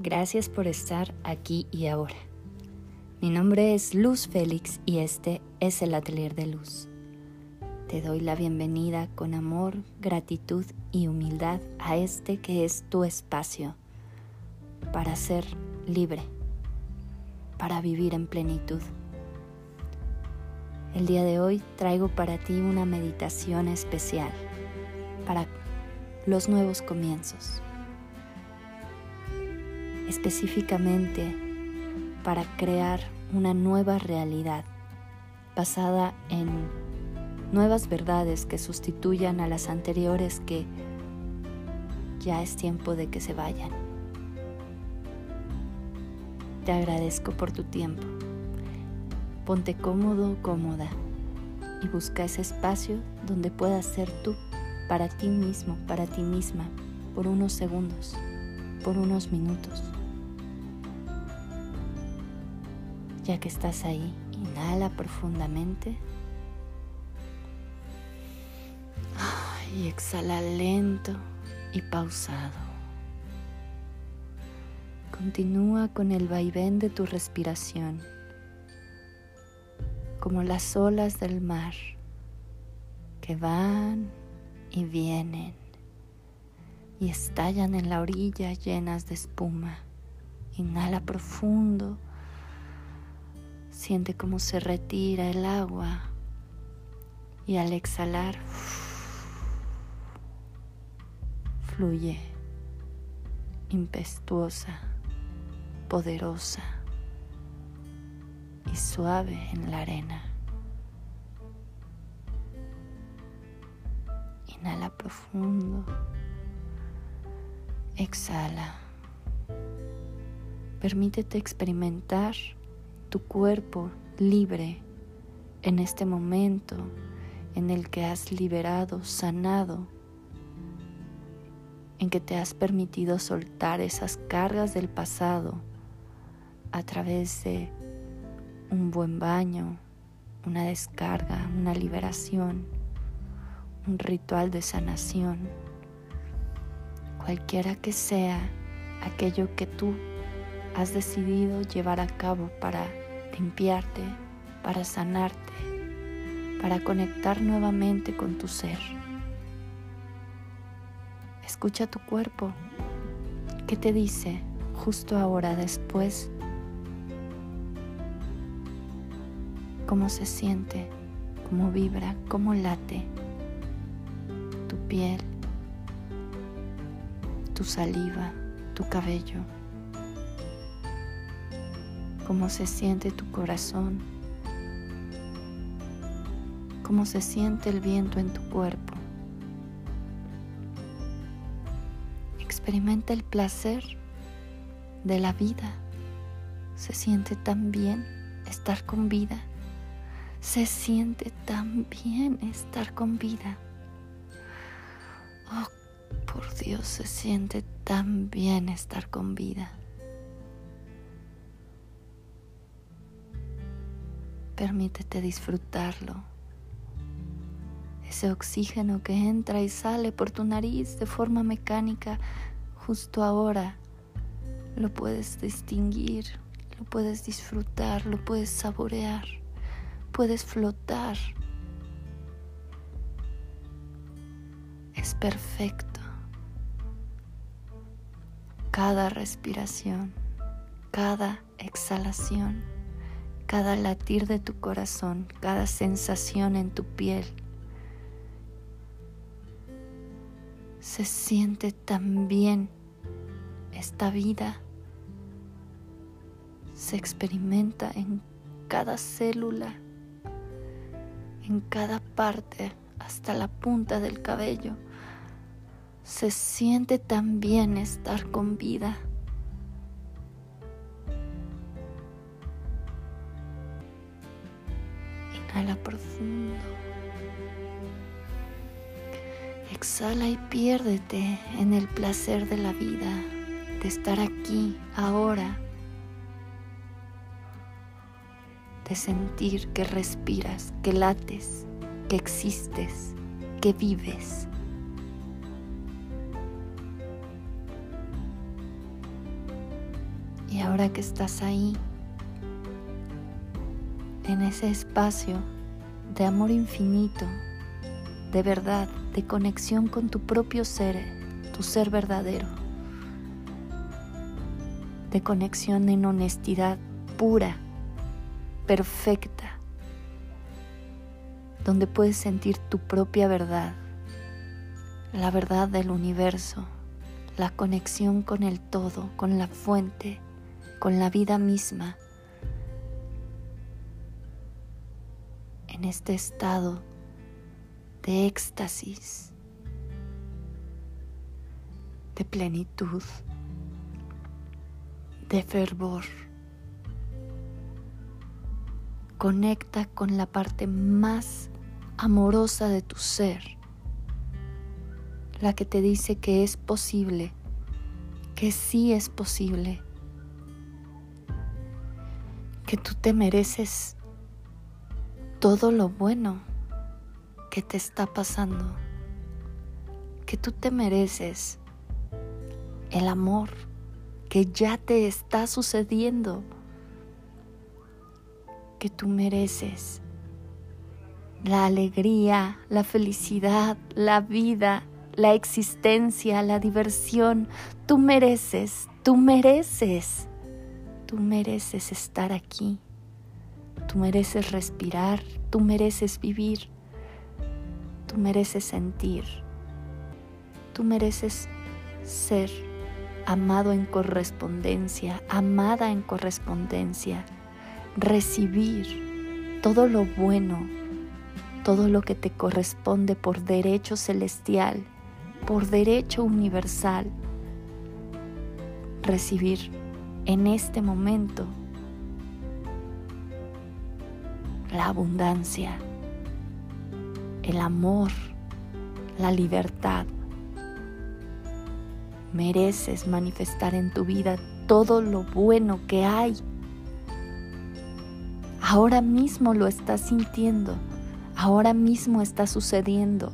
Gracias por estar aquí y ahora. Mi nombre es Luz Félix y este es el Atelier de Luz. Te doy la bienvenida con amor, gratitud y humildad a este que es tu espacio para ser libre, para vivir en plenitud. El día de hoy traigo para ti una meditación especial para los nuevos comienzos específicamente para crear una nueva realidad basada en nuevas verdades que sustituyan a las anteriores que ya es tiempo de que se vayan. Te agradezco por tu tiempo. Ponte cómodo, cómoda y busca ese espacio donde puedas ser tú para ti mismo, para ti misma, por unos segundos, por unos minutos. Ya que estás ahí, inhala profundamente. Y exhala lento y pausado. Continúa con el vaivén de tu respiración, como las olas del mar que van y vienen y estallan en la orilla llenas de espuma. Inhala profundo Siente cómo se retira el agua y al exhalar fluye impetuosa, poderosa y suave en la arena. Inhala profundo. Exhala. Permítete experimentar tu cuerpo libre en este momento en el que has liberado, sanado, en que te has permitido soltar esas cargas del pasado a través de un buen baño, una descarga, una liberación, un ritual de sanación, cualquiera que sea aquello que tú has decidido llevar a cabo para limpiarte, para sanarte, para conectar nuevamente con tu ser. Escucha tu cuerpo. ¿Qué te dice justo ahora después? ¿Cómo se siente? ¿Cómo vibra? ¿Cómo late? Tu piel, tu saliva, tu cabello cómo se siente tu corazón, cómo se siente el viento en tu cuerpo. Experimenta el placer de la vida. Se siente tan bien estar con vida. Se siente tan bien estar con vida. Por Dios, se siente tan bien estar con vida. Permítete disfrutarlo. Ese oxígeno que entra y sale por tu nariz de forma mecánica justo ahora, lo puedes distinguir, lo puedes disfrutar, lo puedes saborear, puedes flotar. Es perfecto. Cada respiración, cada exhalación cada latir de tu corazón, cada sensación en tu piel. Se siente tan bien esta vida. Se experimenta en cada célula, en cada parte, hasta la punta del cabello. Se siente tan bien estar con vida. Inhala profundo. Exhala y piérdete en el placer de la vida, de estar aquí, ahora, de sentir que respiras, que lates, que existes, que vives. Ahora que estás ahí, en ese espacio de amor infinito, de verdad, de conexión con tu propio ser, tu ser verdadero, de conexión en honestidad pura, perfecta, donde puedes sentir tu propia verdad, la verdad del universo, la conexión con el todo, con la fuente, con la vida misma. En este estado de éxtasis, de plenitud, de fervor. Conecta con la parte más amorosa de tu ser, la que te dice que es posible, que sí es posible, que tú te mereces todo lo bueno que te está pasando, que tú te mereces el amor que ya te está sucediendo, que tú mereces la alegría, la felicidad, la vida, la existencia, la diversión. Tú mereces, tú mereces, tú mereces estar aquí, tú mereces respirar, tú mereces vivir. Tú mereces sentir. Tú mereces ser amado en correspondencia, amada en correspondencia, recibir todo lo bueno, todo lo que te corresponde por derecho celestial, por derecho universal. Recibir en este momento la abundancia el amor, la libertad. Mereces manifestar en tu vida todo lo bueno que hay. Ahora mismo lo estás sintiendo, ahora mismo está sucediendo.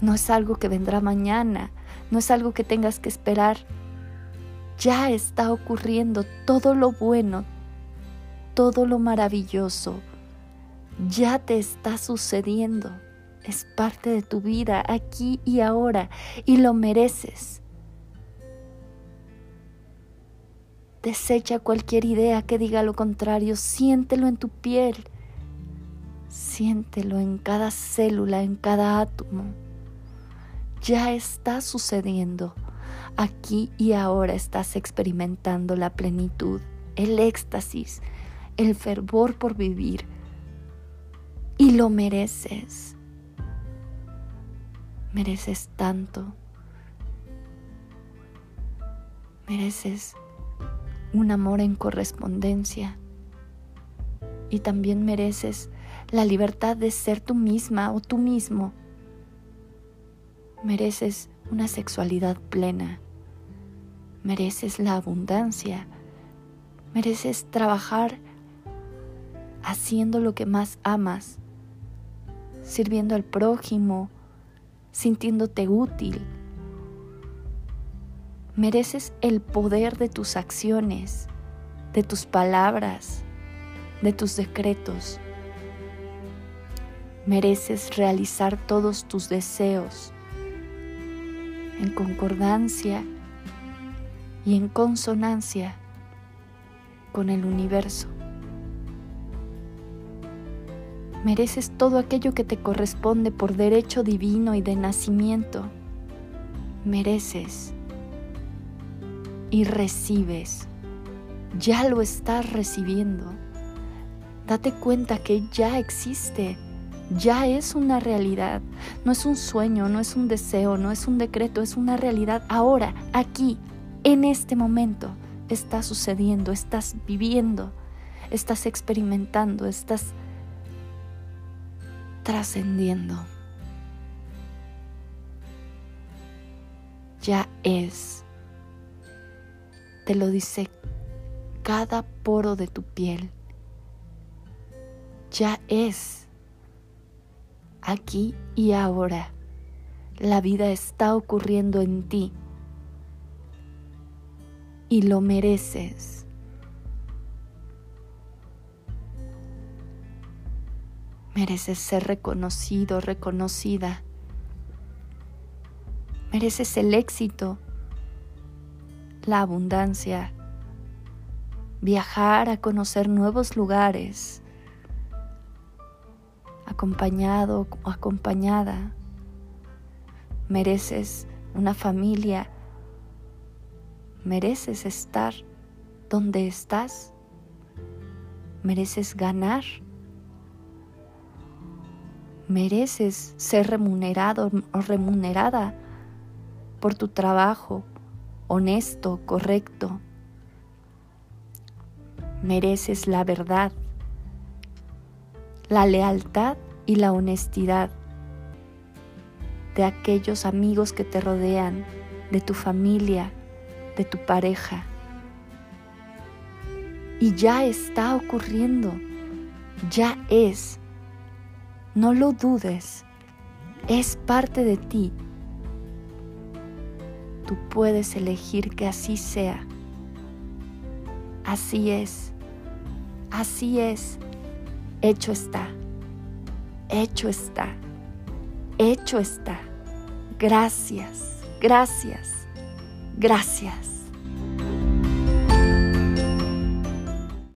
No es algo que vendrá mañana, no es algo que tengas que esperar. Ya está ocurriendo todo lo bueno, todo lo maravilloso. Ya te está sucediendo es parte de tu vida aquí y ahora y lo mereces. Desecha cualquier idea que diga lo contrario, siéntelo en tu piel, siéntelo en cada célula, en cada átomo. Ya está sucediendo. Aquí y ahora estás experimentando la plenitud, el éxtasis, el fervor por vivir. Y lo mereces mereces tanto. Mereces un amor en correspondencia y también mereces la libertad de ser tú misma o tú mismo. Mereces una sexualidad plena. Mereces la abundancia. Mereces trabajar haciendo lo que más amas, sirviendo al prójimo, sintiéndote útil. Mereces el poder de tus acciones, de tus palabras, de tus decretos. Mereces realizar todos tus deseos en concordancia y en consonancia con el universo. Mereces todo aquello que te corresponde por derecho divino y de nacimiento. Mereces y recibes. Ya lo estás recibiendo. Date cuenta que ya existe, ya es una realidad. No es un sueño, no es un deseo, no es un decreto, es una realidad ahora, aquí, en este momento. Está sucediendo, estás viviendo, estás experimentando, estás trascendiendo. Ya es. Te lo dice cada poro de tu piel. Ya es. Aquí y ahora. La vida está ocurriendo en ti y lo mereces. Mereces ser reconocido, reconocida. Mereces el éxito, la abundancia, viajar a conocer nuevos lugares, acompañado o acompañada. Mereces una familia Mereces estar donde estás. Mereces ganar. Mereces ser remunerado o remunerada por tu trabajo honesto, correcto. Mereces la verdad, la lealtad y la honestidad de aquellos amigos que te rodean, de tu familia, de tu pareja. Y ya está ocurriendo, ya es. No lo dudes, es parte de ti. Tú puedes elegir que así sea. Así es, así es, hecho está, hecho está, hecho está. Gracias, gracias, gracias.